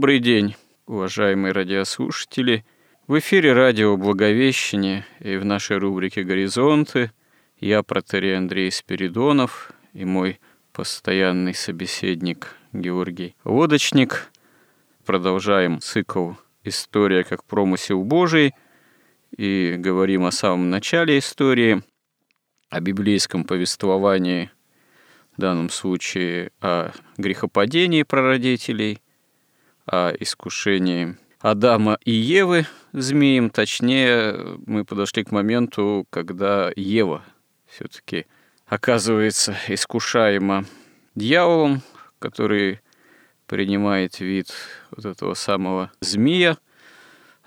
Добрый день, уважаемые радиослушатели. В эфире радио «Благовещение» и в нашей рубрике «Горизонты» я, протерей Андрей Спиридонов и мой постоянный собеседник Георгий Лодочник. Продолжаем цикл «История как промысел Божий» и говорим о самом начале истории, о библейском повествовании, в данном случае о грехопадении прародителей – о искушении Адама и Евы змеем. Точнее, мы подошли к моменту, когда Ева все-таки оказывается искушаема дьяволом, который принимает вид вот этого самого змея,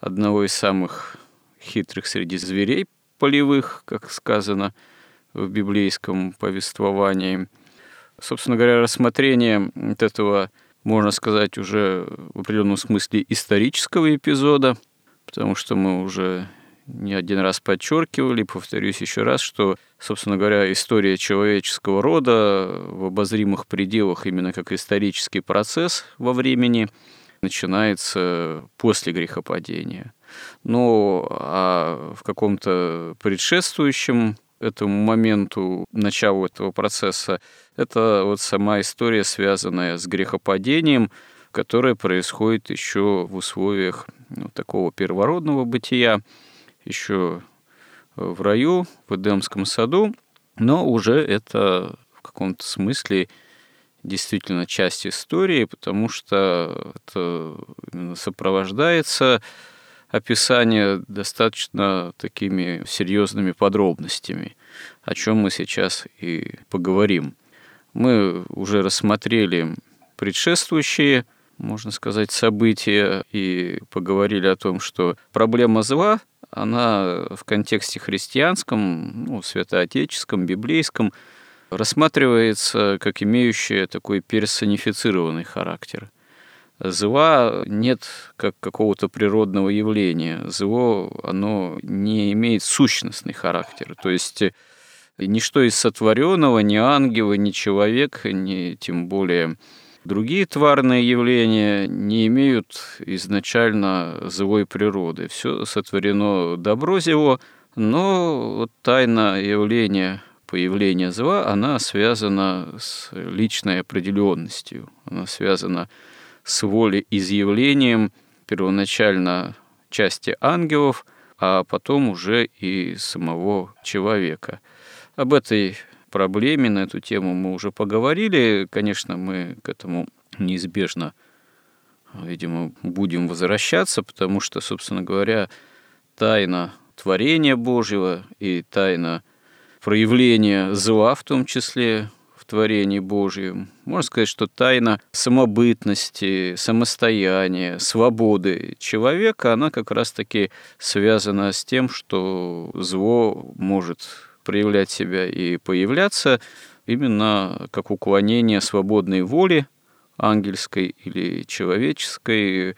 одного из самых хитрых среди зверей полевых, как сказано в библейском повествовании. Собственно говоря, рассмотрение вот этого можно сказать, уже в определенном смысле исторического эпизода, потому что мы уже не один раз подчеркивали, повторюсь еще раз, что, собственно говоря, история человеческого рода в обозримых пределах именно как исторический процесс во времени начинается после грехопадения. Но а в каком-то предшествующем этому моменту, началу этого процесса, это вот сама история, связанная с грехопадением, которая происходит еще в условиях ну, такого первородного бытия, еще в раю, в Эдемском саду, но уже это в каком-то смысле действительно часть истории, потому что это сопровождается описание достаточно такими серьезными подробностями, о чем мы сейчас и поговорим. Мы уже рассмотрели предшествующие, можно сказать, события и поговорили о том, что проблема зла, она в контексте христианском, ну, святоотеческом, библейском, рассматривается как имеющая такой персонифицированный характер – Зла нет как какого-то природного явления. Зло, оно не имеет сущностный характер. То есть ничто из сотворенного, ни ангелы, ни человек, ни тем более другие тварные явления не имеют изначально злой природы. Все сотворено добро зело, но вот тайна явления появления зла, она связана с личной определенностью, она связана с волеизъявлением первоначально части ангелов, а потом уже и самого человека. Об этой проблеме, на эту тему мы уже поговорили. Конечно, мы к этому неизбежно, видимо, будем возвращаться, потому что, собственно говоря, тайна творения Божьего и тайна проявления зла в том числе в творении Божьем. Можно сказать, что тайна самобытности, самостояния, свободы человека, она как раз-таки связана с тем, что зло может проявлять себя и появляться именно как уклонение свободной воли ангельской или человеческой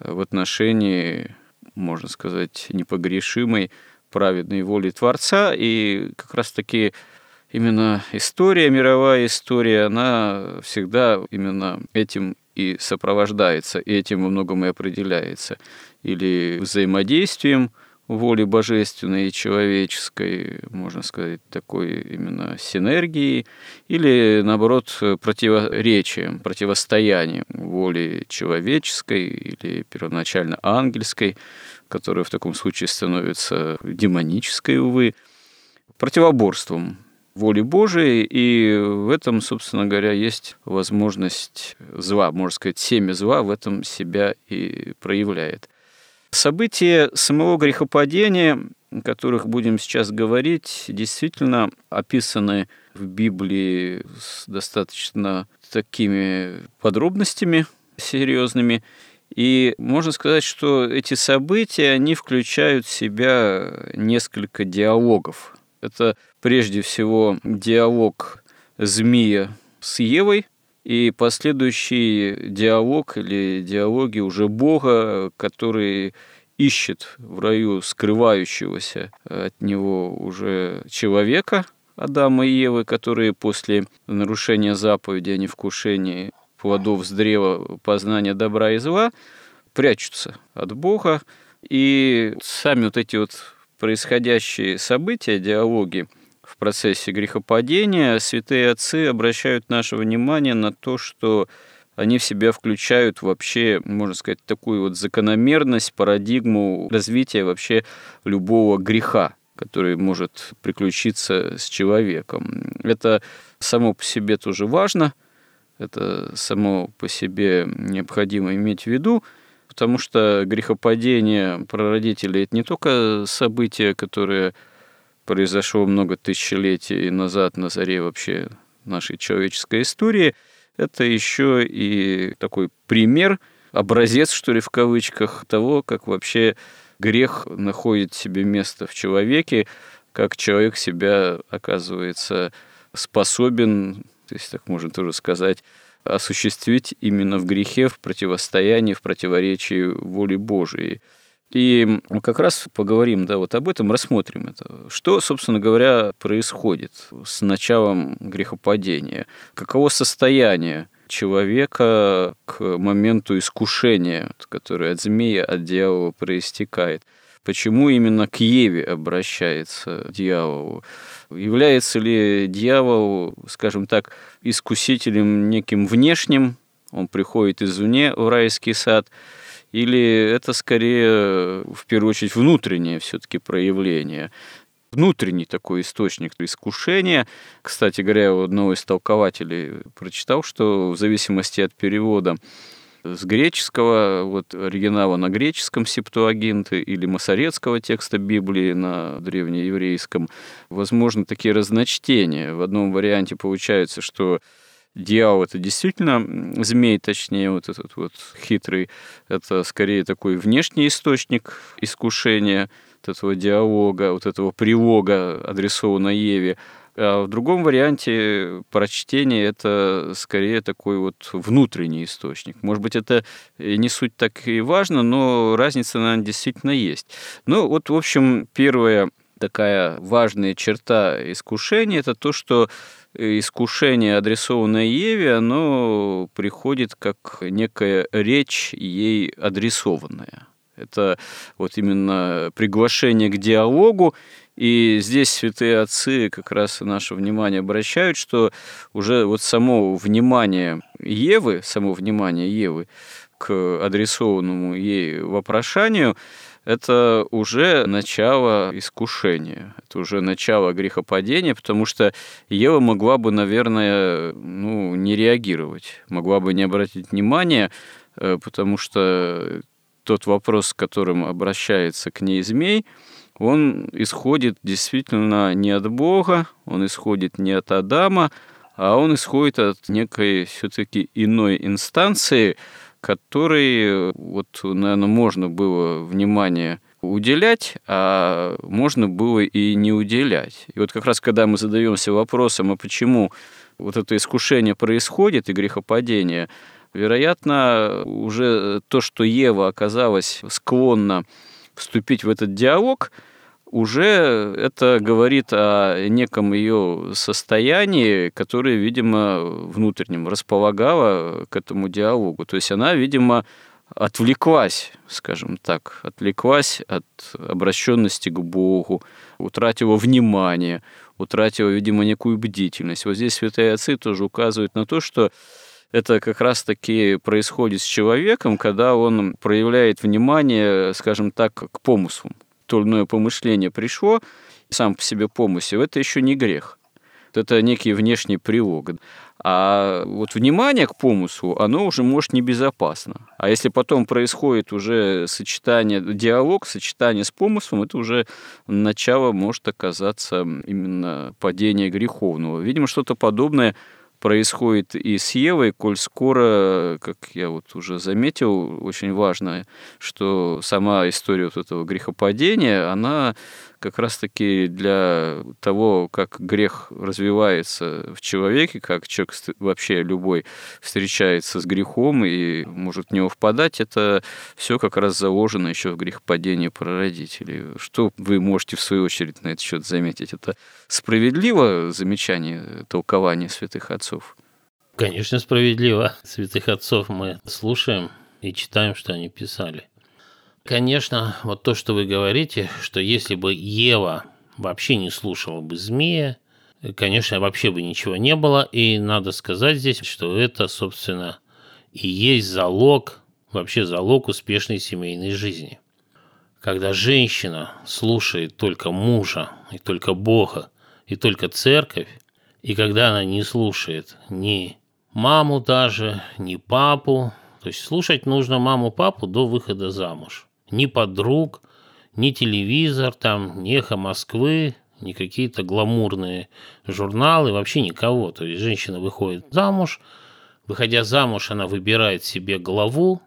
в отношении, можно сказать, непогрешимой праведной воли Творца. И как раз-таки именно история, мировая история, она всегда именно этим и сопровождается, и этим во многом и определяется. Или взаимодействием воли божественной и человеческой, можно сказать, такой именно синергии, или, наоборот, противоречием, противостоянием воли человеческой или первоначально ангельской, которая в таком случае становится демонической, увы, противоборством воли Божией, и в этом, собственно говоря, есть возможность зла, можно сказать, семя зла в этом себя и проявляет. События самого грехопадения, о которых будем сейчас говорить, действительно описаны в Библии с достаточно такими подробностями серьезными. И можно сказать, что эти события, они включают в себя несколько диалогов. Это прежде всего диалог змея с Евой и последующий диалог или диалоги уже Бога, который ищет в раю скрывающегося от него уже человека, Адама и Евы, которые после нарушения заповеди о невкушении плодов с древа познания добра и зла прячутся от Бога. И сами вот эти вот происходящие события, диалоги процессе грехопадения, святые отцы обращают наше внимание на то, что они в себя включают вообще, можно сказать, такую вот закономерность, парадигму развития вообще любого греха, который может приключиться с человеком. Это само по себе тоже важно, это само по себе необходимо иметь в виду, потому что грехопадение прародителей – это не только событие, которое произошло много тысячелетий назад на заре вообще нашей человеческой истории, это еще и такой пример, образец, что ли, в кавычках, того, как вообще грех находит себе место в человеке, как человек себя, оказывается, способен, если так можно тоже сказать, осуществить именно в грехе, в противостоянии, в противоречии воли Божией. И как раз поговорим да, вот об этом, рассмотрим это. Что, собственно говоря, происходит с началом грехопадения? Каково состояние человека к моменту искушения, которое от змея, от дьявола проистекает? Почему именно к Еве обращается дьявол? Является ли дьявол, скажем так, искусителем неким внешним, он приходит извне в райский сад, или это скорее, в первую очередь, внутреннее все-таки проявление? внутренний такой источник искушения. Кстати говоря, у одного из толкователей прочитал, что в зависимости от перевода с греческого, вот оригинала на греческом септуагинты или масорецкого текста Библии на древнееврейском, возможно, такие разночтения. В одном варианте получается, что дьявол это действительно змей, точнее, вот этот вот хитрый, это скорее такой внешний источник искушения, вот этого диалога, вот этого прилога, адресованного Еве, а в другом варианте прочтения это скорее такой вот внутренний источник. Может быть, это не суть так и важно, но разница, наверное, действительно есть. Ну, вот, в общем, первая такая важная черта искушения – это то, что искушение, адресованное Еве, оно приходит как некая речь ей адресованная. Это вот именно приглашение к диалогу, и здесь святые отцы как раз наше внимание обращают, что уже вот само внимание Евы, само внимание Евы к адресованному ей вопрошанию, это уже начало искушения, это уже начало грехопадения, потому что Ева могла бы, наверное, ну, не реагировать, могла бы не обратить внимания, э, потому что тот вопрос, с которым обращается к ней змей – он исходит действительно не от Бога, он исходит не от Адама, а он исходит от некой все-таки иной инстанции, которой, вот, наверное, можно было внимание уделять, а можно было и не уделять. И вот как раз когда мы задаемся вопросом, а почему вот это искушение происходит и грехопадение, вероятно, уже то, что Ева оказалась склонна вступить в этот диалог – уже это говорит о неком ее состоянии, которое, видимо, внутреннем располагало к этому диалогу. То есть она, видимо, отвлеклась, скажем так, отвлеклась от обращенности к Богу, утратила внимание, утратила, видимо, некую бдительность. Вот здесь святые отцы тоже указывают на то, что это как раз-таки происходит с человеком, когда он проявляет внимание, скажем так, к помыслам, иное помышление пришло, сам по себе помысел, это еще не грех. Это некий внешний прилог. А вот внимание к помыслу, оно уже может небезопасно. А если потом происходит уже сочетание, диалог, сочетание с помыслом, это уже начало может оказаться именно падение греховного. Видимо, что-то подобное происходит и с Евой, коль скоро, как я вот уже заметил, очень важно, что сама история вот этого грехопадения, она как раз-таки для того, как грех развивается в человеке, как человек вообще любой встречается с грехом и может в него впадать, это все как раз заложено еще в грехопадении прародителей. Что вы можете в свою очередь на этот счет заметить? Это справедливо замечание толкования святых отцов? Конечно, справедливо. Святых отцов мы слушаем и читаем, что они писали. Конечно, вот то, что вы говорите, что если бы Ева вообще не слушала бы змея, конечно, вообще бы ничего не было. И надо сказать здесь, что это, собственно, и есть залог, вообще залог успешной семейной жизни. Когда женщина слушает только мужа, и только Бога, и только церковь, и когда она не слушает ни маму даже, ни папу, то есть слушать нужно маму-папу до выхода замуж ни подруг, ни телевизор, там, ни эхо Москвы, ни какие-то гламурные журналы, вообще никого. То есть женщина выходит замуж, выходя замуж, она выбирает себе главу,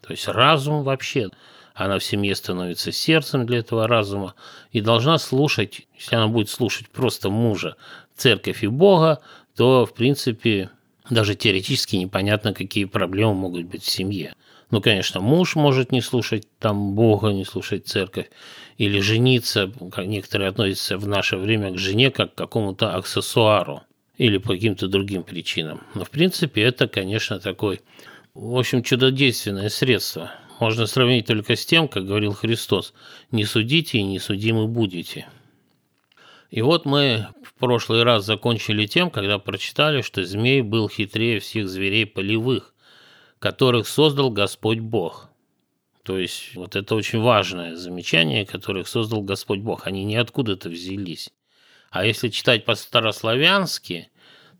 то есть разум вообще. Она в семье становится сердцем для этого разума и должна слушать, если она будет слушать просто мужа, церковь и Бога, то, в принципе, даже теоретически непонятно, какие проблемы могут быть в семье. Ну, конечно, муж может не слушать там Бога, не слушать церковь, или жениться, как некоторые относятся в наше время к жене как к какому-то аксессуару или по каким-то другим причинам. Но, в принципе, это, конечно, такой, в общем, чудодейственное средство. Можно сравнить только с тем, как говорил Христос, «Не судите и не судимы будете». И вот мы в прошлый раз закончили тем, когда прочитали, что змей был хитрее всех зверей полевых, которых создал Господь Бог. То есть вот это очень важное замечание, которых создал Господь Бог. Они не откуда-то взялись. А если читать по-старославянски,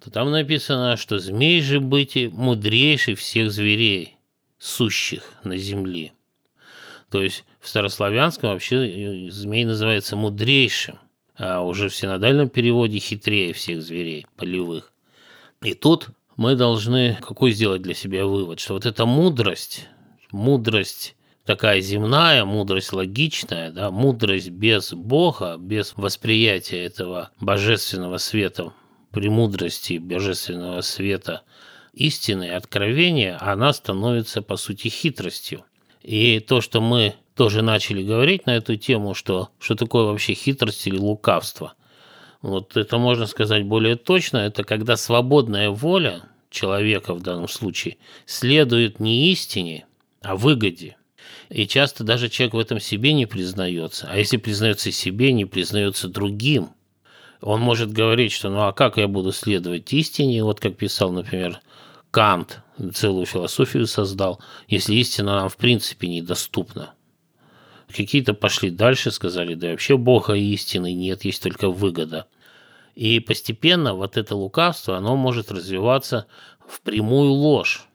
то там написано, что змей же быть мудрейший всех зверей, сущих на земле. То есть в старославянском вообще э, змей называется мудрейшим, а уже в синодальном переводе хитрее всех зверей полевых. И тут мы должны какой сделать для себя вывод, что вот эта мудрость, мудрость такая земная, мудрость логичная, да, мудрость без Бога, без восприятия этого божественного света, премудрости божественного света истины откровения, она становится, по сути, хитростью. И то, что мы тоже начали говорить на эту тему, что, что такое вообще хитрость или лукавство. Вот это можно сказать более точно, это когда свободная воля человека в данном случае следует не истине, а выгоде. И часто даже человек в этом себе не признается. А если признается себе, не признается другим. Он может говорить, что ну а как я буду следовать истине, вот как писал, например, Кант, целую философию создал, если истина нам в принципе недоступна. Какие-то пошли дальше, сказали, да вообще Бога истины нет, есть только выгода – и постепенно вот это лукавство, оно может развиваться в прямую ложь.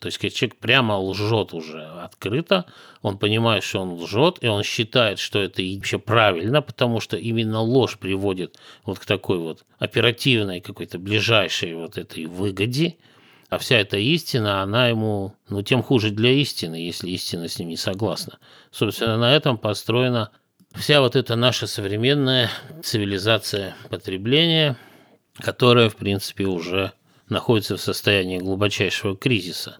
То есть, когда человек прямо лжет уже открыто, он понимает, что он лжет, и он считает, что это вообще правильно, потому что именно ложь приводит вот к такой вот оперативной какой-то ближайшей вот этой выгоде, а вся эта истина, она ему, ну, тем хуже для истины, если истина с ним не согласна. Собственно, на этом построена вся вот эта наша современная цивилизация потребления, которая, в принципе, уже находится в состоянии глубочайшего кризиса.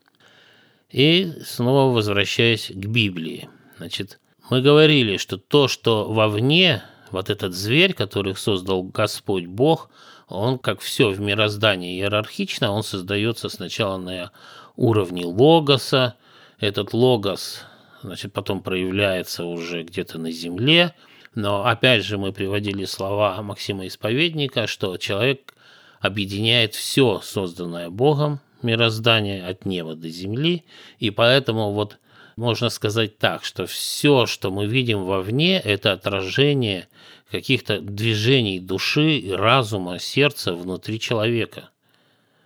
И снова возвращаясь к Библии. Значит, мы говорили, что то, что вовне, вот этот зверь, который создал Господь Бог, он, как все в мироздании иерархично, он создается сначала на уровне логоса. Этот логос значит, потом проявляется уже где-то на земле. Но опять же мы приводили слова Максима Исповедника, что человек объединяет все созданное Богом, мироздание от неба до земли, и поэтому вот можно сказать так, что все, что мы видим вовне, это отражение каких-то движений души, разума, сердца внутри человека.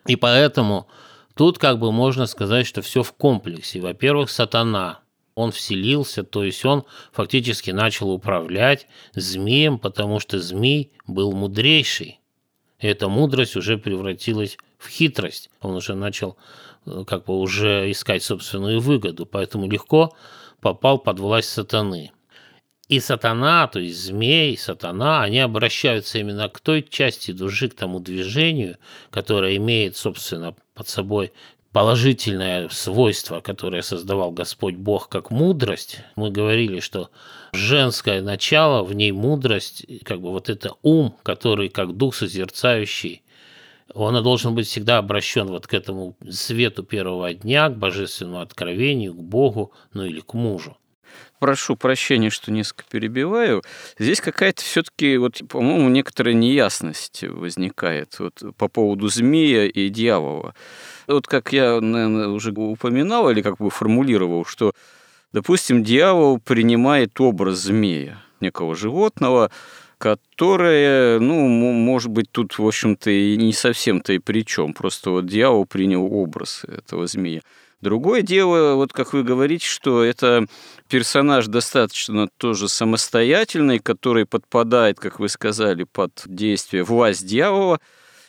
И поэтому тут как бы можно сказать, что все в комплексе. Во-первых, сатана, он вселился, то есть он фактически начал управлять змеем, потому что змей был мудрейший. И эта мудрость уже превратилась в хитрость. Он уже начал э, как бы уже искать собственную выгоду, поэтому легко попал под власть сатаны. И сатана, то есть змей, сатана, они обращаются именно к той части души, к тому движению, которое имеет, собственно, под собой положительное свойство, которое создавал Господь Бог как мудрость. Мы говорили, что женское начало, в ней мудрость, как бы вот это ум, который как дух созерцающий, он должен быть всегда обращен вот к этому свету первого дня, к божественному откровению, к Богу, ну или к мужу прошу прощения, что несколько перебиваю. Здесь какая-то все-таки, вот, по-моему, некоторая неясность возникает вот, по поводу змея и дьявола. Вот как я, наверное, уже упоминал или как бы формулировал, что, допустим, дьявол принимает образ змея, некого животного, которое, ну, может быть, тут, в общем-то, и не совсем-то и при чем. Просто вот дьявол принял образ этого змея. Другое дело, вот как вы говорите, что это персонаж достаточно тоже самостоятельный, который подпадает, как вы сказали, под действие власть дьявола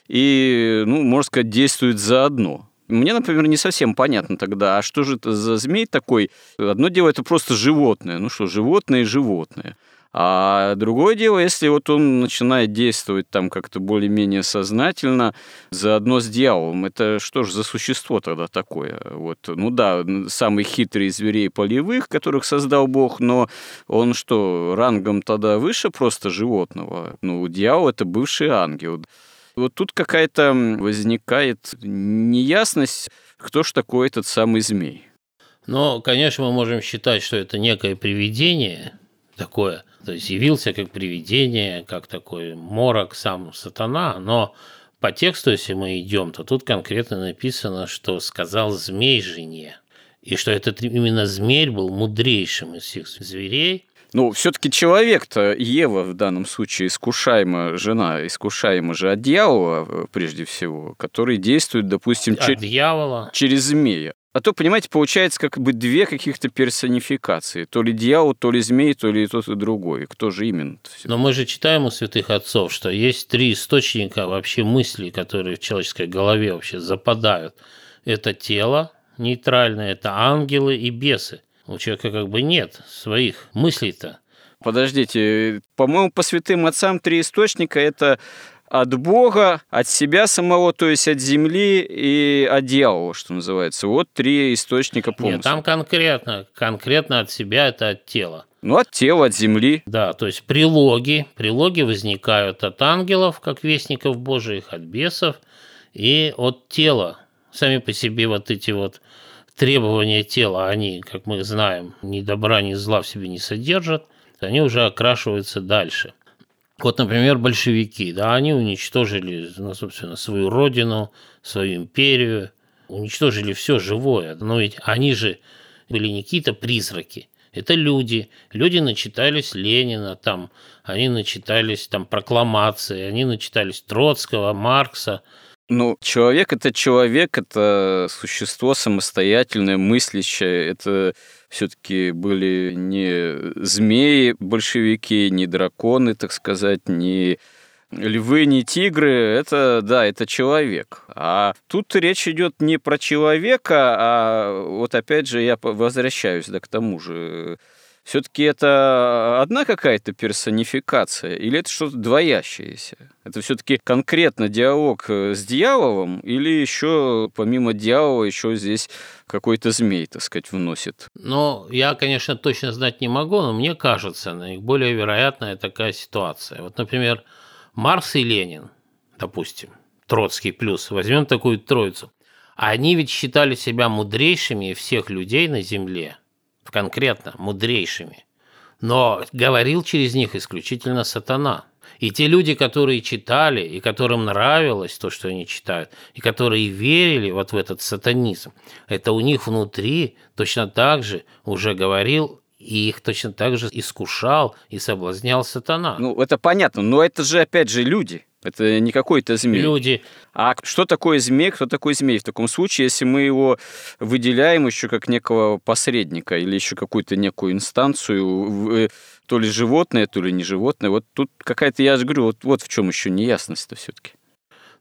и, ну, можно сказать, действует заодно. Мне, например, не совсем понятно тогда, а что же это за змей такой? Одно дело, это просто животное. Ну что, животное и животное. А другое дело, если вот он начинает действовать там как-то более-менее сознательно, заодно с дьяволом, это что же за существо тогда такое? Вот, ну да, самый хитрый из зверей полевых, которых создал Бог, но он что, рангом тогда выше просто животного? Ну, дьявол – это бывший ангел. Вот тут какая-то возникает неясность, кто ж такой этот самый змей. Но, конечно, мы можем считать, что это некое привидение такое – то есть явился как привидение, как такой морок, сам сатана, но по тексту, если мы идем, то тут конкретно написано, что сказал змей жене, и что этот именно змей был мудрейшим из всех зверей, ну, все-таки человек-то, Ева в данном случае искушаема жена, искушаема же от дьявола, э, прежде всего, который действует, допустим, от чер... дьявола. через змея. А то, понимаете, получается как бы две каких-то персонификации. То ли дьявол, то ли змей, то ли тот и другой. Кто же именно? Но мы же читаем у святых отцов, что есть три источника вообще мыслей, которые в человеческой голове вообще западают. Это тело нейтральное, это ангелы и бесы. У человека как бы нет своих мыслей-то. Подождите, по-моему, по святым отцам три источника – это от Бога, от себя самого, то есть от земли и от дьявола, что называется. Вот три источника помыслов. Нет, там конкретно, конкретно от себя это от тела. Ну, от тела, от земли. Да, то есть прилоги. Прилоги возникают от ангелов, как вестников Божиих, от бесов, и от тела. Сами по себе вот эти вот требования тела, они, как мы знаем, ни добра, ни зла в себе не содержат, они уже окрашиваются дальше – вот, например, большевики, да, они уничтожили, ну, собственно, свою родину, свою империю, уничтожили все живое. Но ведь они же были не какие-то призраки, это люди. Люди начитались Ленина, там, они начитались там прокламации, они начитались Троцкого, Маркса. Ну, человек – это человек, это существо самостоятельное, мыслящее, это все-таки были не змеи большевики, не драконы, так сказать, не львы, не тигры, это, да, это человек. А тут речь идет не про человека, а вот опять же я возвращаюсь да, к тому же, все-таки это одна какая-то персонификация или это что-то двоящееся? Это все-таки конкретно диалог э, с дьяволом или еще помимо дьявола еще здесь какой-то змей, так сказать, вносит? Ну, я, конечно, точно знать не могу, но мне кажется, наиболее вероятная такая ситуация. Вот, например, Марс и Ленин, допустим, Троцкий плюс, возьмем такую троицу. Они ведь считали себя мудрейшими всех людей на Земле – конкретно мудрейшими. Но говорил через них исключительно сатана. И те люди, которые читали, и которым нравилось то, что они читают, и которые верили вот в этот сатанизм, это у них внутри точно так же уже говорил и их точно так же искушал и соблазнял сатана. Ну, это понятно, но это же, опять же, люди. Это не какой-то змей. Люди. А что такое змей, кто такой змей? В таком случае, если мы его выделяем еще как некого посредника или еще какую-то некую инстанцию, то ли животное, то ли не животное, вот тут какая-то, я же говорю, вот, вот в чем еще неясность-то все-таки.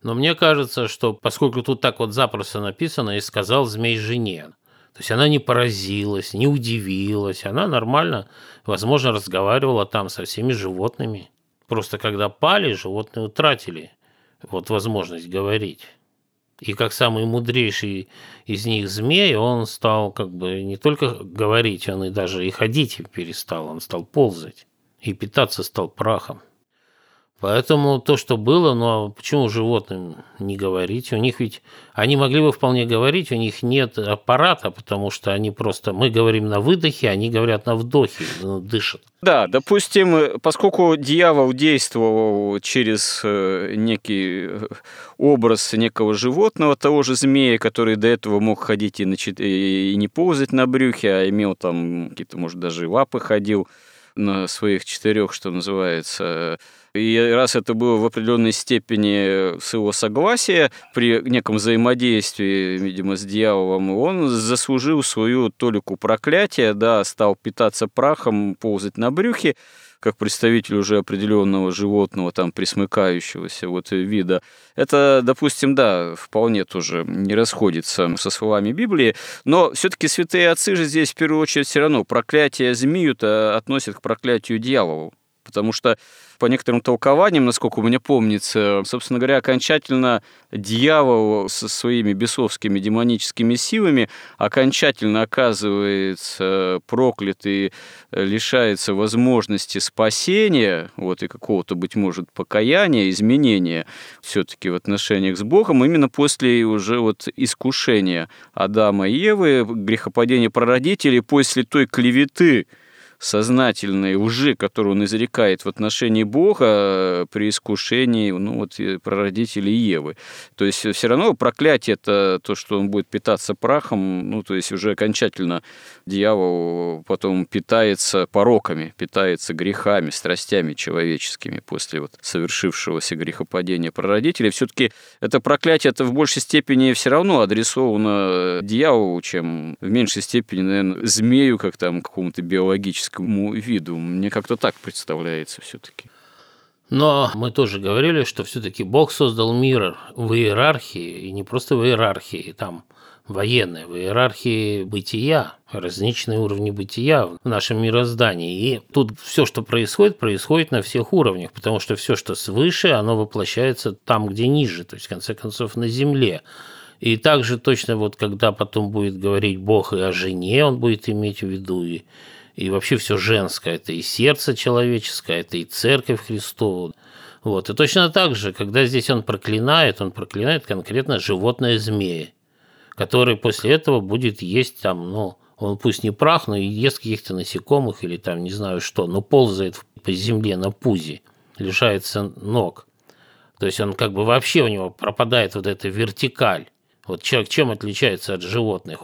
Но мне кажется, что поскольку тут так вот запросто написано, и сказал змей жене, то есть она не поразилась, не удивилась, она нормально, возможно, разговаривала там со всеми животными. Просто когда пали, животные утратили вот возможность говорить. И как самый мудрейший из них змей, он стал как бы не только говорить, он и даже и ходить перестал, он стал ползать и питаться стал прахом. Поэтому то, что было, ну а почему животным не говорить? У них ведь, они могли бы вполне говорить, у них нет аппарата, потому что они просто, мы говорим на выдохе, они говорят на вдохе, ну, дышат. Да, допустим, поскольку дьявол действовал через э, некий э, образ некого животного, того же змея, который до этого мог ходить и, начи... и не ползать на брюхе, а имел там какие-то, может, даже лапы ходил на своих четырех, что называется, и раз это было в определенной степени с его согласия, при неком взаимодействии, видимо, с дьяволом, он заслужил свою толику проклятия, да, стал питаться прахом, ползать на брюхе, как представитель уже определенного животного, там, присмыкающегося вот вида. Это, допустим, да, вполне тоже не расходится со словами Библии, но все-таки святые отцы же здесь в первую очередь все равно проклятие змею-то относят к проклятию дьяволу, потому что по некоторым толкованиям, насколько у меня помнится, собственно говоря, окончательно дьявол со своими бесовскими демоническими силами окончательно оказывается проклят и лишается возможности спасения, вот, и какого-то, быть может, покаяния, изменения все-таки в отношениях с Богом именно после уже вот искушения Адама и Евы, грехопадения прародителей, после той клеветы, сознательной лжи, которую он изрекает в отношении Бога э, при искушении ну, вот, прародителей Евы. То есть все равно проклятие это то, что он будет питаться прахом, ну, то есть уже окончательно дьявол потом питается пороками, питается грехами, страстями человеческими после вот совершившегося грехопадения прародителей. Все-таки это проклятие это в большей степени все равно адресовано дьяволу, чем в меньшей степени, наверное, змею, как там какому-то биологическому человеческому виду. Мне как-то так представляется все-таки. Но мы тоже говорили, что все-таки Бог создал мир в иерархии, и не просто в иерархии, там военной, в иерархии бытия, различные уровни бытия в нашем мироздании. И тут все, что происходит, происходит на всех уровнях, потому что все, что свыше, оно воплощается там, где ниже, то есть, в конце концов, на земле. И также точно вот, когда потом будет говорить Бог и о жене, он будет иметь в виду, и и вообще все женское. Это и сердце человеческое, это и церковь Христову. Вот. И точно так же, когда здесь он проклинает, он проклинает конкретно животное змея, который после этого будет есть там, ну, он пусть не прах, но и ест каких-то насекомых или там не знаю что, но ползает по земле на пузе, лишается ног. То есть он как бы вообще у него пропадает вот эта вертикаль. Вот человек чем отличается от животных?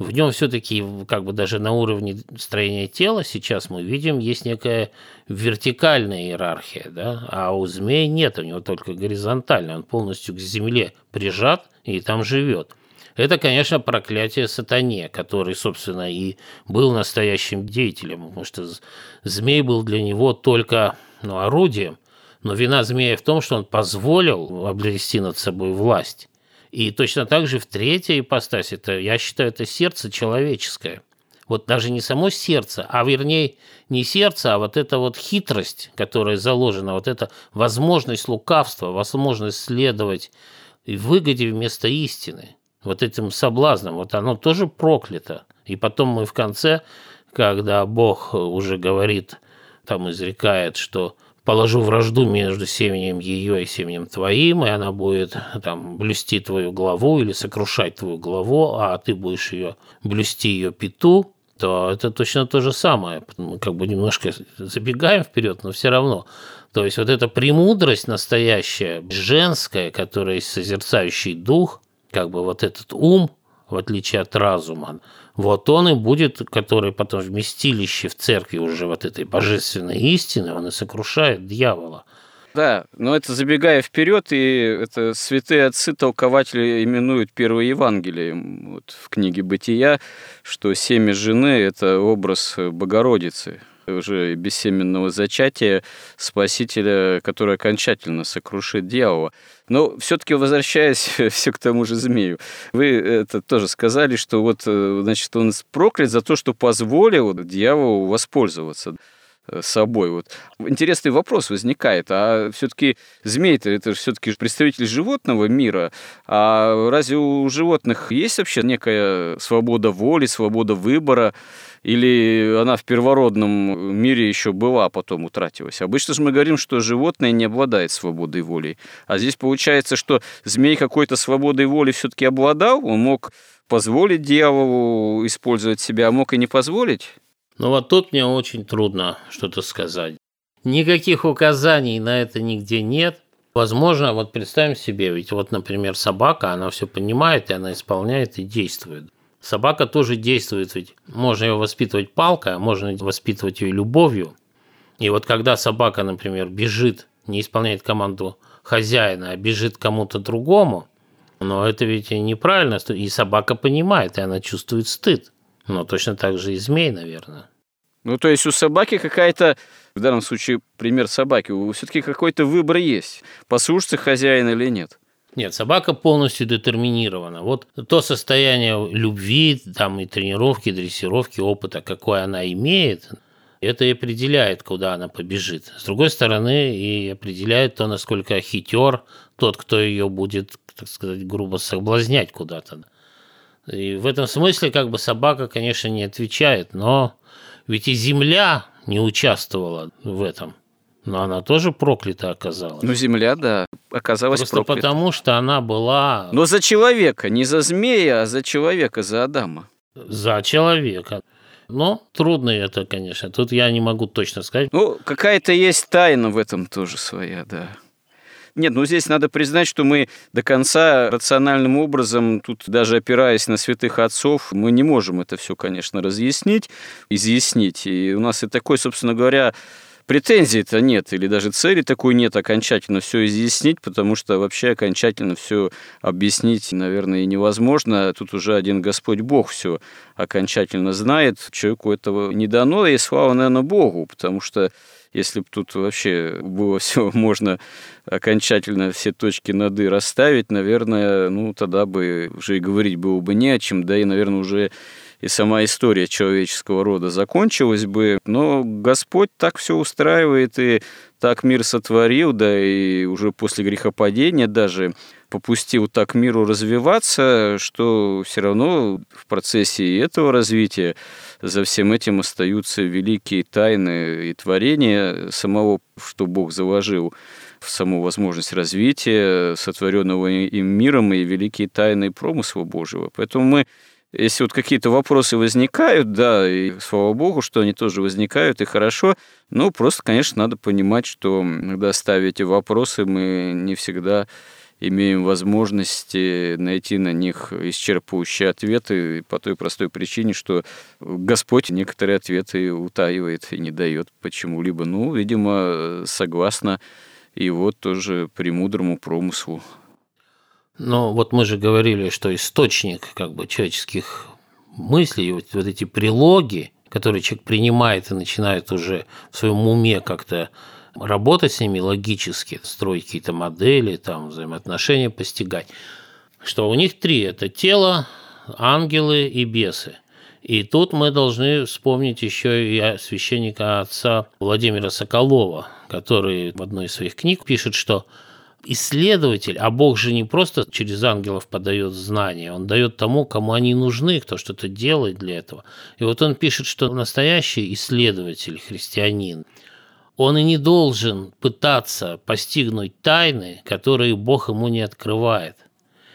В нем все-таки как бы даже на уровне строения тела сейчас мы видим есть некая вертикальная иерархия, да, а у змея нет, у него только горизонтальная, он полностью к земле прижат и там живет. Это, конечно, проклятие сатане, который, собственно, и был настоящим деятелем, потому что змей был для него только ну, орудием, но вина змея в том, что он позволил обрести над собой власть. И точно так же в третьей ипостаси, это, я считаю, это сердце человеческое. Вот даже не само сердце, а вернее не сердце, а вот эта вот хитрость, которая заложена, вот эта возможность лукавства, возможность следовать выгоде вместо истины, вот этим соблазном, вот оно тоже проклято. И потом мы в конце, когда Бог уже говорит, там изрекает, что положу вражду между семенем ее и семенем твоим, и она будет там блюсти твою главу или сокрушать твою главу, а ты будешь ее блюсти ее пету. то это точно то же самое. Мы как бы немножко забегаем вперед, но все равно. То есть вот эта премудрость настоящая, женская, которая есть созерцающий дух, как бы вот этот ум, в отличие от разума, вот он и будет, который потом вместилище в церкви уже вот этой божественной истины, он и сокрушает дьявола. Да, но это забегая вперед, и это святые отцы толкователи именуют первое Евангелие вот в книге «Бытия», что семя жены – это образ Богородицы, уже бессеменного зачатия Спасителя, который окончательно сокрушит дьявола. Но все-таки возвращаясь все к тому же змею, вы это тоже сказали, что вот, э, значит, он проклят за то, что позволил дьяволу воспользоваться собой. Вот. Интересный вопрос возникает, а все-таки змей-то это все-таки представитель животного мира, а разве у животных есть вообще некая свобода воли, свобода выбора, или она в первородном мире еще была, а потом утратилась? Обычно же мы говорим, что животное не обладает свободой воли, а здесь получается, что змей какой-то свободой воли все-таки обладал, он мог позволить дьяволу использовать себя, а мог и не позволить? Но вот тут мне очень трудно что-то сказать. Никаких указаний на это нигде нет. Возможно, вот представим себе, ведь вот, например, собака, она все понимает, и она исполняет и действует. Собака тоже действует, ведь можно ее воспитывать палкой, а можно воспитывать ее любовью. И вот когда собака, например, бежит, не исполняет команду хозяина, а бежит кому-то другому, но это ведь неправильно, и собака понимает, и она чувствует стыд. Но точно так же и змей, наверное. Ну, то есть у собаки какая-то, в данном случае пример собаки, все-таки какой-то выбор есть, послушаться хозяина или нет. Нет, собака полностью детерминирована. Вот то состояние любви, там и тренировки, дрессировки, опыта, какой она имеет, это и определяет, куда она побежит. С другой стороны, и определяет то, насколько хитер тот, кто ее будет, так сказать, грубо соблазнять куда-то. И в этом смысле как бы собака, конечно, не отвечает, но ведь и земля не участвовала в этом. Но она тоже проклята оказалась. Ну, земля, да, оказалась Просто проклята. потому, что она была... Но за человека, не за змея, а за человека, за Адама. За человека. Но трудно это, конечно. Тут я не могу точно сказать. Ну, какая-то есть тайна в этом тоже своя, да. Нет, ну здесь надо признать, что мы до конца рациональным образом, тут даже опираясь на святых отцов, мы не можем это все, конечно, разъяснить, изъяснить. И у нас и такой, собственно говоря, претензий-то нет, или даже цели такой нет окончательно все изъяснить, потому что вообще окончательно все объяснить, наверное, и невозможно. Тут уже один Господь Бог все окончательно знает. Человеку этого не дано, и слава, наверное, Богу, потому что если бы тут вообще было все можно окончательно все точки над «и» расставить, наверное, ну, тогда бы уже и говорить было бы не о чем, да и, наверное, уже и сама история человеческого рода закончилась бы. Но Господь так все устраивает и так мир сотворил, да и уже после грехопадения даже попустил так миру развиваться, что все равно в процессе этого развития за всем этим остаются великие тайны и творения самого, что Бог заложил в саму возможность развития сотворенного им миром и великие тайны промысла Божьего. Поэтому мы если вот какие-то вопросы возникают, да, и слава богу, что они тоже возникают, и хорошо, ну, просто, конечно, надо понимать, что когда ставить эти вопросы, мы не всегда имеем возможности найти на них исчерпывающие ответы по той простой причине, что Господь некоторые ответы утаивает и не дает почему-либо. Ну, видимо, согласно его тоже премудрому промыслу. Но вот мы же говорили, что источник как бы человеческих мыслей, вот, вот эти прилоги, которые человек принимает и начинает уже в своем уме как-то работать с ними логически, строить какие-то модели, там, взаимоотношения постигать, что у них три – это тело, ангелы и бесы. И тут мы должны вспомнить еще и священника отца Владимира Соколова, который в одной из своих книг пишет, что исследователь, а Бог же не просто через ангелов подает знания, он дает тому, кому они нужны, кто что-то делает для этого. И вот он пишет, что настоящий исследователь, христианин, он и не должен пытаться постигнуть тайны, которые Бог ему не открывает.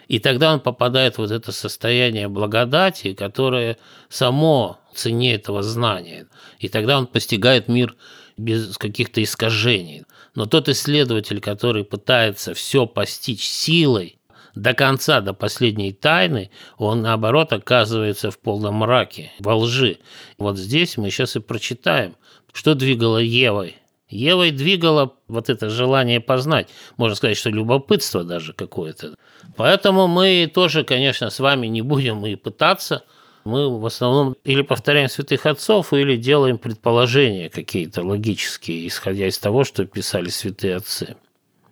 И тогда он попадает в вот это состояние благодати, которое само цене этого знания. И тогда он постигает мир без каких-то искажений. Но тот исследователь, который пытается все постичь силой, до конца, до последней тайны, он, наоборот, оказывается в полном мраке, во лжи. Вот здесь мы сейчас и прочитаем, что двигало Евой. Евой двигало вот это желание познать, можно сказать, что любопытство даже какое-то. Поэтому мы тоже, конечно, с вами не будем и пытаться – мы в основном или повторяем святых отцов, или делаем предположения какие-то логические, исходя из того, что писали святые отцы.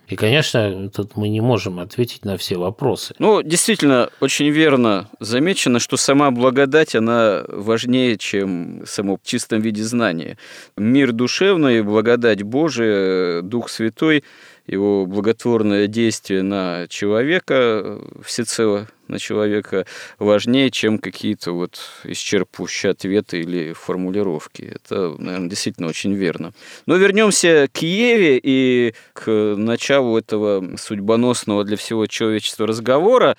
И, конечно, тут мы не можем ответить на все вопросы. Ну, действительно, очень верно замечено, что сама благодать, она важнее, чем само в чистом виде знания. Мир душевный, благодать Божия, Дух Святой – его благотворное действие на человека, всецело на человека, важнее, чем какие-то вот исчерпывающие ответы или формулировки. Это, наверное, действительно очень верно. Но вернемся к Еве и к началу этого судьбоносного для всего человечества разговора.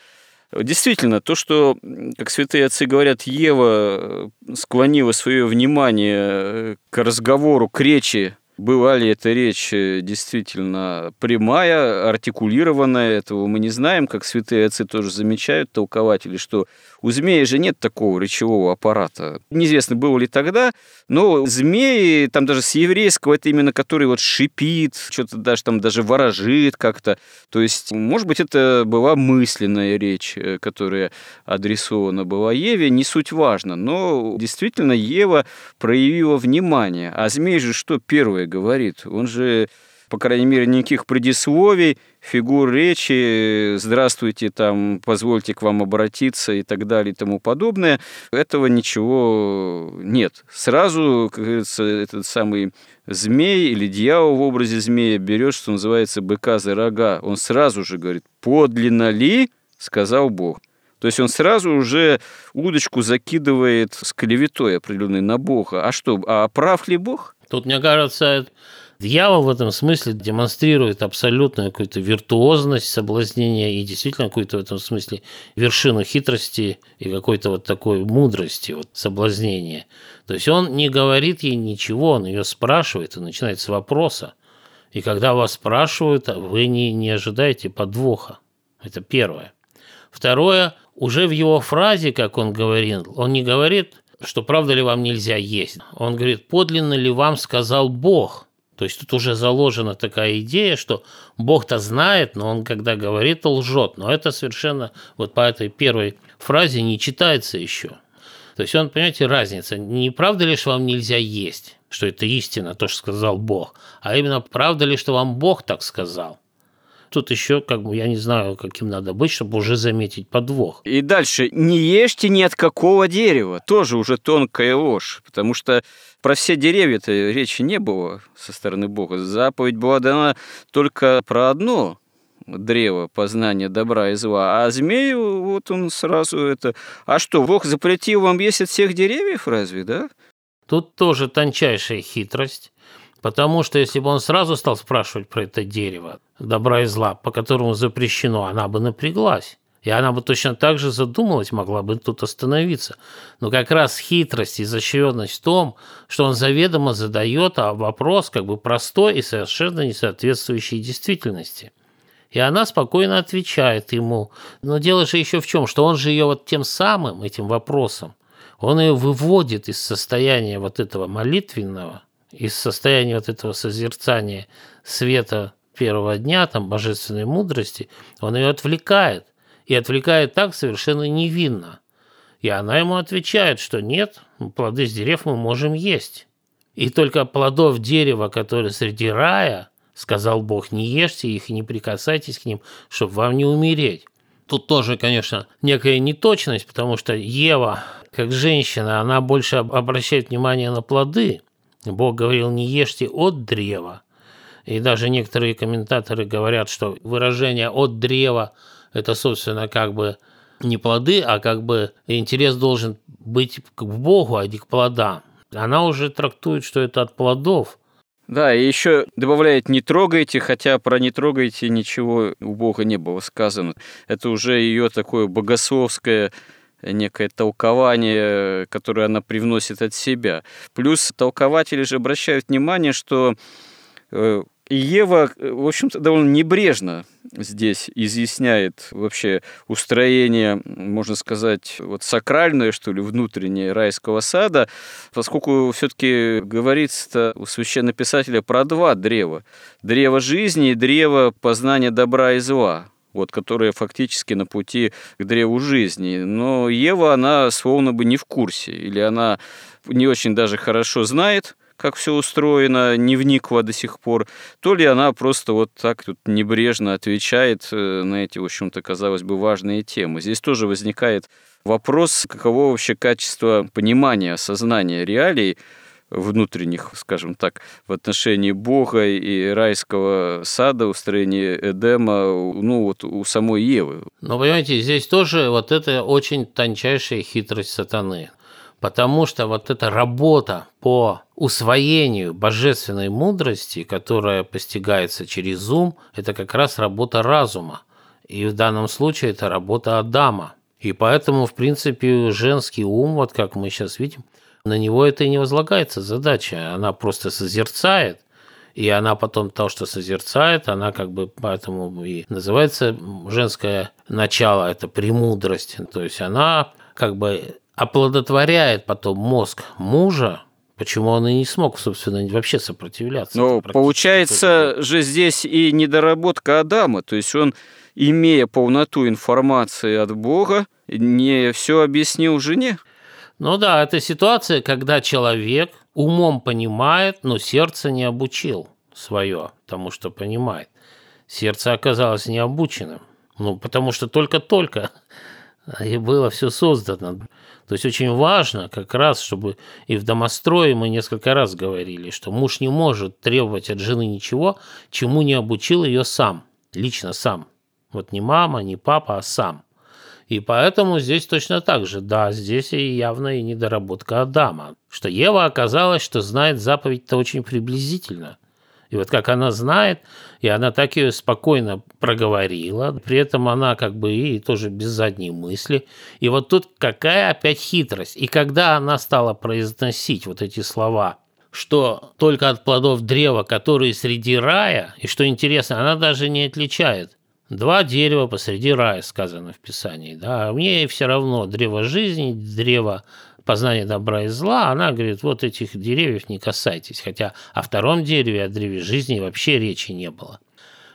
Действительно, то, что, как святые отцы говорят, Ева склонила свое внимание к разговору, к речи была ли эта речь э, действительно прямая, артикулированная, этого мы не знаем, как святые отцы тоже замечают, толкователи, что у змеи же нет такого речевого аппарата. Неизвестно, было ли тогда, но змеи, там даже с еврейского, это именно который вот шипит, что-то даже там даже ворожит как-то. То есть, может быть, это была мысленная речь, э, которая адресована была Еве, не суть важно, но действительно Ева проявила внимание. А змей же что первое говорит. Он же, по крайней мере, никаких предисловий, фигур речи, здравствуйте, там, позвольте к вам обратиться и так далее и тому подобное. Этого ничего нет. Сразу, как говорится, этот самый змей или дьявол в образе змея берет, что называется, быка за рога. Он сразу же говорит, подлинно ли, сказал Бог. То есть он сразу уже удочку закидывает с клеветой определенной на Бога. А что, а прав ли Бог? Тут, мне кажется, дьявол в этом смысле демонстрирует абсолютную какую-то виртуозность соблазнения и действительно какую-то в этом смысле вершину хитрости и какой-то вот такой мудрости, вот соблазнения. То есть он не говорит ей ничего, он ее спрашивает и начинает с вопроса. И когда вас спрашивают, вы не, не ожидаете подвоха. Это первое. Второе, уже в его фразе, как он говорил, он не говорит что правда ли вам нельзя есть. Он говорит, подлинно ли вам сказал Бог? То есть тут уже заложена такая идея, что Бог-то знает, но он когда говорит, лжет. Но это совершенно вот по этой первой фразе не читается еще. То есть он, понимаете, разница. Не правда ли, что вам нельзя есть, что это истина, то, что сказал Бог, а именно правда ли, что вам Бог так сказал тут еще, как бы, я не знаю, каким надо быть, чтобы уже заметить подвох. И дальше, не ешьте ни от какого дерева. Тоже уже тонкая ложь, потому что про все деревья-то речи не было со стороны Бога. Заповедь была дана только про одно древо познания добра и зла, а змею вот он сразу это... А что, Бог запретил вам есть от всех деревьев разве, да? Тут тоже тончайшая хитрость. Потому что если бы он сразу стал спрашивать про это дерево, добра и зла, по которому запрещено, она бы напряглась. И она бы точно так же задумалась, могла бы тут остановиться. Но как раз хитрость и изощренность в том, что он заведомо задает а вопрос как бы простой и совершенно не соответствующий действительности. И она спокойно отвечает ему. Но дело же еще в чем, что он же ее вот тем самым, этим вопросом, он ее выводит из состояния вот этого молитвенного, из состояния вот этого созерцания света первого дня, там, божественной мудрости, он ее отвлекает. И отвлекает так совершенно невинно. И она ему отвечает, что нет, плоды с дерев мы можем есть. И только плодов дерева, которые среди рая, сказал Бог, не ешьте их и не прикасайтесь к ним, чтобы вам не умереть. Тут тоже, конечно, некая неточность, потому что Ева, как женщина, она больше обращает внимание на плоды, Бог говорил, не ешьте от древа. И даже некоторые комментаторы говорят, что выражение от древа – это, собственно, как бы не плоды, а как бы интерес должен быть к Богу, а не к плодам. Она уже трактует, что это от плодов. Да, и еще добавляет «не трогайте», хотя про «не трогайте» ничего у Бога не было сказано. Это уже ее такое богословское некое толкование, которое она привносит от себя. Плюс толкователи же обращают внимание, что э, Ева, в общем-то, довольно небрежно здесь изъясняет вообще устроение, можно сказать, вот сакральное, что ли, внутреннее райского сада, поскольку все-таки говорится у священнописателя про два древа. Древо жизни и древо познания добра и зла вот, которые фактически на пути к древу жизни. Но Ева, она словно бы не в курсе, или она не очень даже хорошо знает, как все устроено, не вникла до сих пор, то ли она просто вот так тут небрежно отвечает э, на эти, в общем-то, казалось бы, важные темы. Здесь тоже возникает вопрос, каково вообще качество понимания, осознания реалий, внутренних, скажем так, в отношении Бога и райского сада, устроения Эдема, ну вот у самой Евы. Но понимаете, здесь тоже вот это очень тончайшая хитрость сатаны. Потому что вот эта работа по усвоению божественной мудрости, которая постигается через ум, это как раз работа разума. И в данном случае это работа Адама. И поэтому, в принципе, женский ум, вот как мы сейчас видим, на него это и не возлагается задача. Она просто созерцает, и она потом то, что созерцает, она как бы поэтому и называется женское начало, это премудрость. То есть она как бы оплодотворяет потом мозг мужа, Почему он и не смог, собственно, вообще сопротивляться? Ну, получается же здесь и недоработка Адама, то есть он, имея полноту информации от Бога, не все объяснил жене. Ну да, это ситуация, когда человек умом понимает, но сердце не обучил свое тому, что понимает. Сердце оказалось необученным. Ну, потому что только-только и было все создано. То есть очень важно как раз, чтобы и в домострое мы несколько раз говорили, что муж не может требовать от жены ничего, чему не обучил ее сам, лично сам. Вот не мама, не папа, а сам. И поэтому здесь точно так же, да, здесь и явно и недоработка Адама, что Ева оказалась, что знает заповедь-то очень приблизительно. И вот как она знает, и она так ее спокойно проговорила, при этом она как бы и тоже без задней мысли. И вот тут какая опять хитрость. И когда она стала произносить вот эти слова, что только от плодов древа, которые среди рая, и что интересно, она даже не отличает Два дерева посреди рая, сказано в Писании. Да? А мне все равно древо жизни, древо познания добра и зла, она говорит, вот этих деревьев не касайтесь. Хотя о втором дереве, о древе жизни вообще речи не было.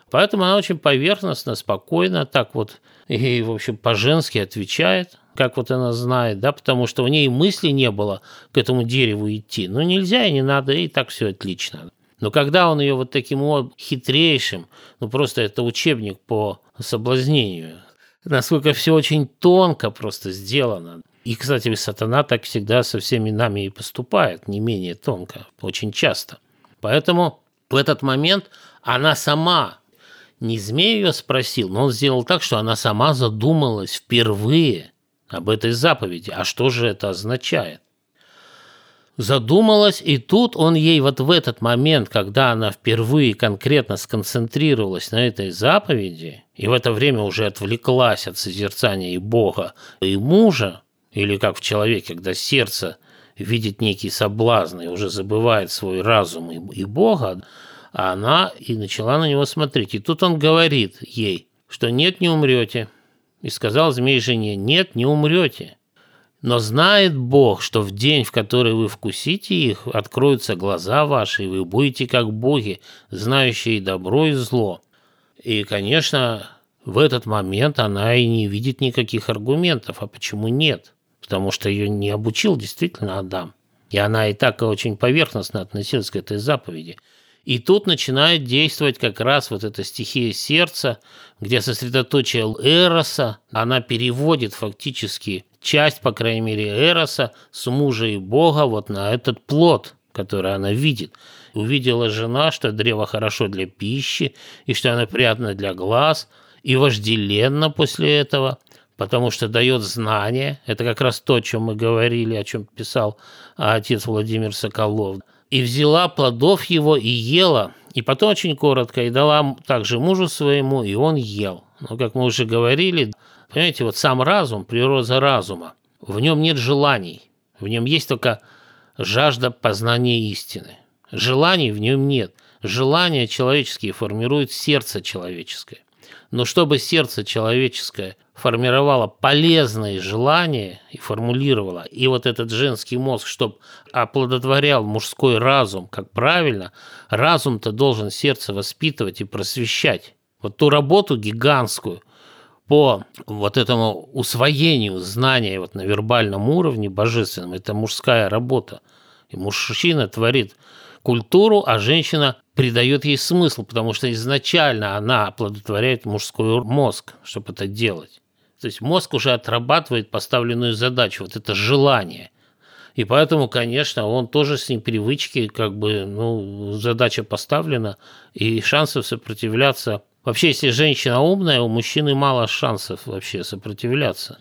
Поэтому она очень поверхностно, спокойно, так вот и, в общем, по-женски отвечает, как вот она знает, да, потому что у ней мысли не было к этому дереву идти. Ну, нельзя и не надо, и так все отлично. Но когда он ее вот таким вот хитрейшим, ну просто это учебник по соблазнению, насколько все очень тонко просто сделано. И, кстати, сатана так всегда со всеми нами и поступает, не менее тонко, очень часто. Поэтому в этот момент она сама, не змей ее спросил, но он сделал так, что она сама задумалась впервые об этой заповеди. А что же это означает? Задумалась, и тут он ей вот в этот момент, когда она впервые конкретно сконцентрировалась на этой заповеди, и в это время уже отвлеклась от созерцания и Бога, и мужа, или как в человеке, когда сердце видит некий соблазн и уже забывает свой разум и, и Бога, она и начала на него смотреть. И тут он говорит ей, что нет, не умрете. И сказал змей жене, нет, не умрете. Но знает Бог, что в день, в который вы вкусите их, откроются глаза ваши, и вы будете как боги, знающие добро и зло. И, конечно, в этот момент она и не видит никаких аргументов. А почему нет? Потому что ее не обучил действительно Адам. И она и так очень поверхностно относилась к этой заповеди. И тут начинает действовать как раз вот эта стихия сердца, где сосредоточие Эроса, она переводит фактически часть, по крайней мере, Эроса с мужа и Бога вот на этот плод, который она видит. Увидела жена, что древо хорошо для пищи, и что оно приятно для глаз, и вожделенно после этого, потому что дает знания. Это как раз то, о чем мы говорили, о чем писал отец Владимир Соколов. И взяла плодов его и ела, и потом очень коротко, и дала также мужу своему, и он ел. Но, как мы уже говорили, Понимаете, вот сам разум, природа разума, в нем нет желаний, в нем есть только жажда познания истины. Желаний в нем нет. Желания человеческие формируют сердце человеческое. Но чтобы сердце человеческое формировало полезные желания и формулировало, и вот этот женский мозг, чтобы оплодотворял мужской разум, как правильно, разум-то должен сердце воспитывать и просвещать. Вот ту работу гигантскую по вот этому усвоению знания вот на вербальном уровне божественном, это мужская работа. И мужчина творит культуру, а женщина придает ей смысл, потому что изначально она оплодотворяет мужской мозг, чтобы это делать. То есть мозг уже отрабатывает поставленную задачу, вот это желание. И поэтому, конечно, он тоже с непривычки, как бы, ну, задача поставлена, и шансов сопротивляться. Вообще, если женщина умная, у мужчины мало шансов вообще сопротивляться.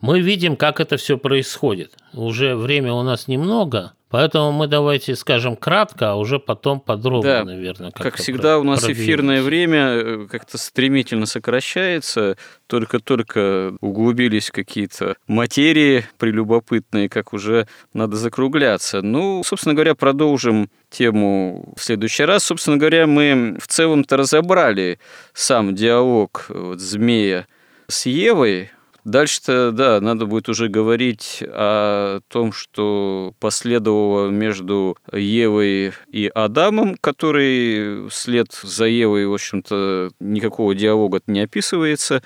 Мы видим, как это все происходит. Уже время у нас немного, Поэтому мы давайте скажем кратко, а уже потом подробно, да, наверное. Как всегда, у нас продвинемся. эфирное время э, как-то стремительно сокращается. Только-только углубились какие-то материи прелюбопытные, как уже надо закругляться. Ну, собственно говоря, продолжим тему в следующий раз. Собственно говоря, мы в целом-то разобрали сам диалог вот, змея с Евой, Дальше-то, да, надо будет уже говорить о том, что последовало между Евой и Адамом, который вслед за Евой, в общем-то, никакого диалога не описывается,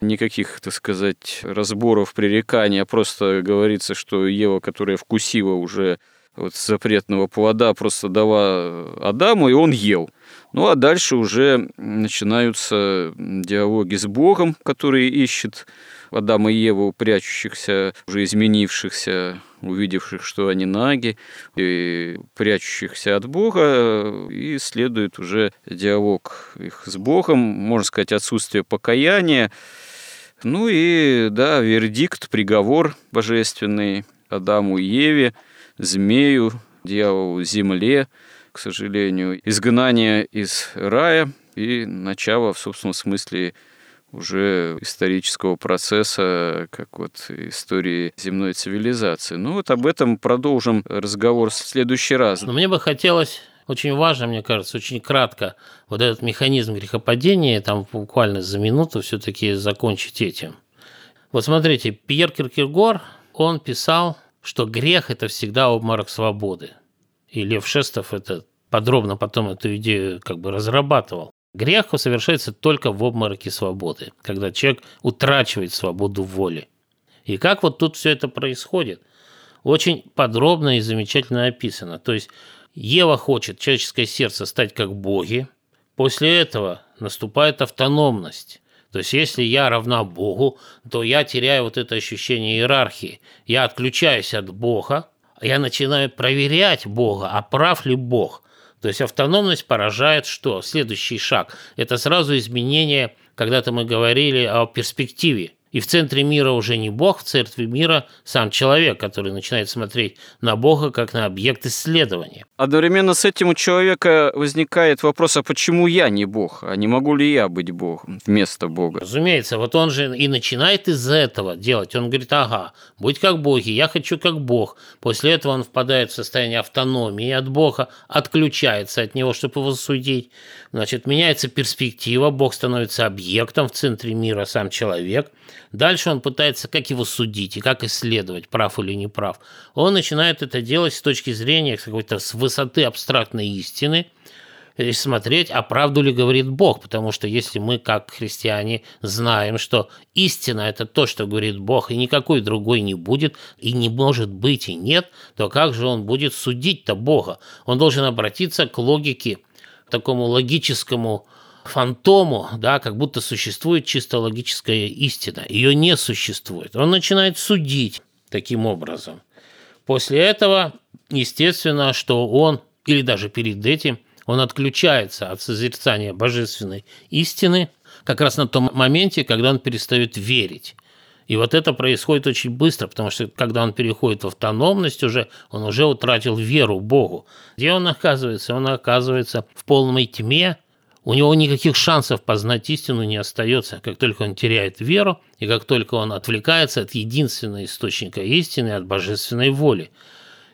никаких, так сказать, разборов, пререканий, а просто говорится, что Ева, которая вкусила уже вот запретного плода, просто дала Адаму, и он ел. Ну а дальше уже начинаются диалоги с Богом, который ищет Адама и Еву, прячущихся, уже изменившихся, увидевших, что они наги, и прячущихся от Бога, и следует уже диалог их с Богом, можно сказать, отсутствие покаяния, ну и, да, вердикт, приговор божественный Адаму и Еве, змею, дьяволу, земле, к сожалению, изгнание из рая и начало, в собственном смысле, уже исторического процесса, как вот истории земной цивилизации. Ну вот об этом продолжим разговор в следующий раз. Но мне бы хотелось очень важно, мне кажется, очень кратко вот этот механизм грехопадения, там буквально за минуту все-таки закончить этим. Вот смотрите, Пьер Киркегор, он писал, что грех – это всегда обморок свободы. И Лев Шестов это подробно потом эту идею как бы разрабатывал. Грех совершается только в обмороке свободы, когда человек утрачивает свободу воли. И как вот тут все это происходит? Очень подробно и замечательно описано. То есть Ева хочет, человеческое сердце, стать как боги. После этого наступает автономность. То есть если я равна Богу, то я теряю вот это ощущение иерархии. Я отключаюсь от Бога, я начинаю проверять Бога, а прав ли Бог – то есть автономность поражает что? Следующий шаг – это сразу изменение, когда-то мы говорили о перспективе. И в центре мира уже не Бог, в центре мира сам человек, который начинает смотреть на Бога как на объект исследования. Одновременно с этим у человека возникает вопрос, а почему я не Бог? А не могу ли я быть Богом вместо Бога? Разумеется, вот он же и начинает из этого делать. Он говорит, ага, будь как боги, я хочу как Бог. После этого он впадает в состояние автономии от Бога, отключается от него, чтобы его судить. Значит, меняется перспектива, Бог становится объектом в центре мира, сам человек – Дальше он пытается, как его судить и как исследовать, прав или не прав. Он начинает это делать с точки зрения какой-то с высоты абстрактной истины, и смотреть, а правду ли говорит Бог, потому что если мы, как христиане, знаем, что истина – это то, что говорит Бог, и никакой другой не будет, и не может быть, и нет, то как же он будет судить-то Бога? Он должен обратиться к логике, такому логическому фантому, да, как будто существует чисто логическая истина. Ее не существует. Он начинает судить таким образом. После этого, естественно, что он, или даже перед этим, он отключается от созерцания божественной истины как раз на том моменте, когда он перестает верить. И вот это происходит очень быстро, потому что когда он переходит в автономность уже, он уже утратил веру Богу. Где он оказывается? Он оказывается в полной тьме, у него никаких шансов познать истину не остается, как только он теряет веру и как только он отвлекается от единственного источника истины, от божественной воли.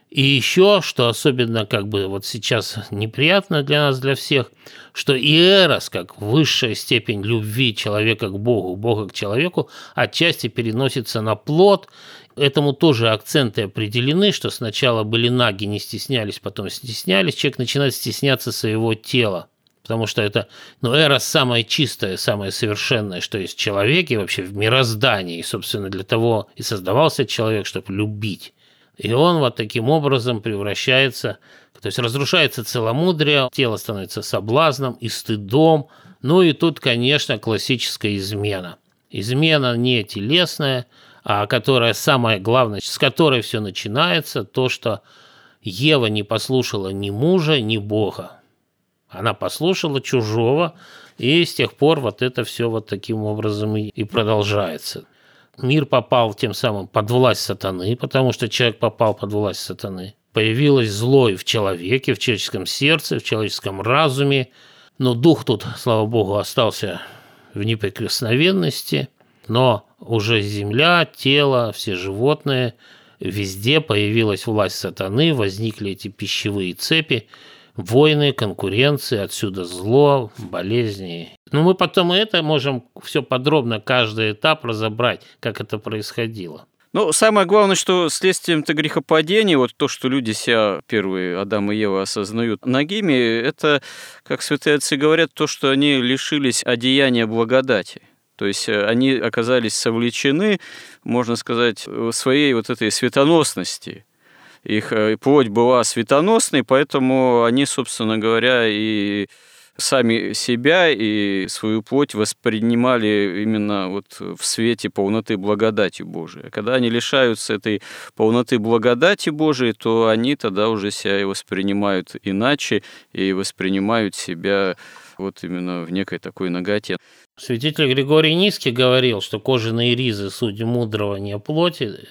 И еще, что особенно как бы вот сейчас неприятно для нас, для всех, что и эрос, как высшая степень любви человека к Богу, Бога к человеку, отчасти переносится на плод. Этому тоже акценты определены, что сначала были наги, не стеснялись, потом стеснялись. Человек начинает стесняться своего тела потому что это, ну, эра самое чистое, самое совершенное, что есть в человеке вообще в мироздании, и, собственно, для того и создавался человек, чтобы любить. И он вот таким образом превращается, то есть разрушается целомудрие, тело становится соблазном и стыдом, ну и тут, конечно, классическая измена. Измена не телесная, а которая самое главное, с которой все начинается, то, что Ева не послушала ни мужа, ни Бога. Она послушала чужого, и с тех пор вот это все вот таким образом и продолжается. Мир попал тем самым под власть сатаны, потому что человек попал под власть сатаны. Появилось зло и в человеке, в человеческом сердце, в человеческом разуме, но дух тут, слава богу, остался в неприкосновенности, но уже земля, тело, все животные, везде появилась власть сатаны, возникли эти пищевые цепи, войны, конкуренции, отсюда зло, болезни. Но мы потом и это можем все подробно, каждый этап разобрать, как это происходило. Ну, самое главное, что следствием-то грехопадения, вот то, что люди себя, первые Адам и Ева, осознают ногими, это, как святые отцы говорят, то, что они лишились одеяния благодати. То есть э, они оказались совлечены, можно сказать, своей вот этой светоносности их э, плоть была светоносной, поэтому они, собственно говоря, и сами себя и свою плоть воспринимали именно вот в свете полноты благодати Божией. Когда они лишаются этой полноты благодати Божией, то они тогда уже себя и воспринимают иначе и воспринимают себя вот именно в некой такой ноготе. Святитель Григорий Низкий говорил, что кожаные ризы суть мудрого не плоти,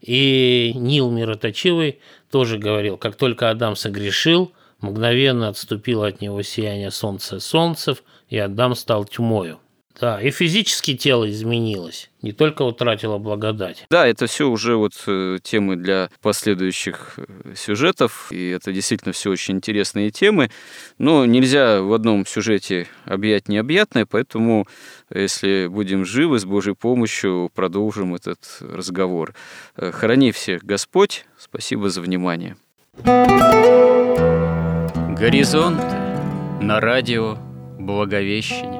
и Нил Мироточивый тоже говорил, как только Адам согрешил, мгновенно отступило от него сияние солнца солнцев, и Адам стал тьмою. Да, и физически тело изменилось, не только утратило благодать. Да, это все уже вот э, темы для последующих э, сюжетов, и это действительно все очень интересные темы, но нельзя в одном сюжете объять необъятное, поэтому если будем живы, с Божьей помощью продолжим этот разговор. Э, храни всех Господь, спасибо за внимание. Горизонт на радио Благовещение.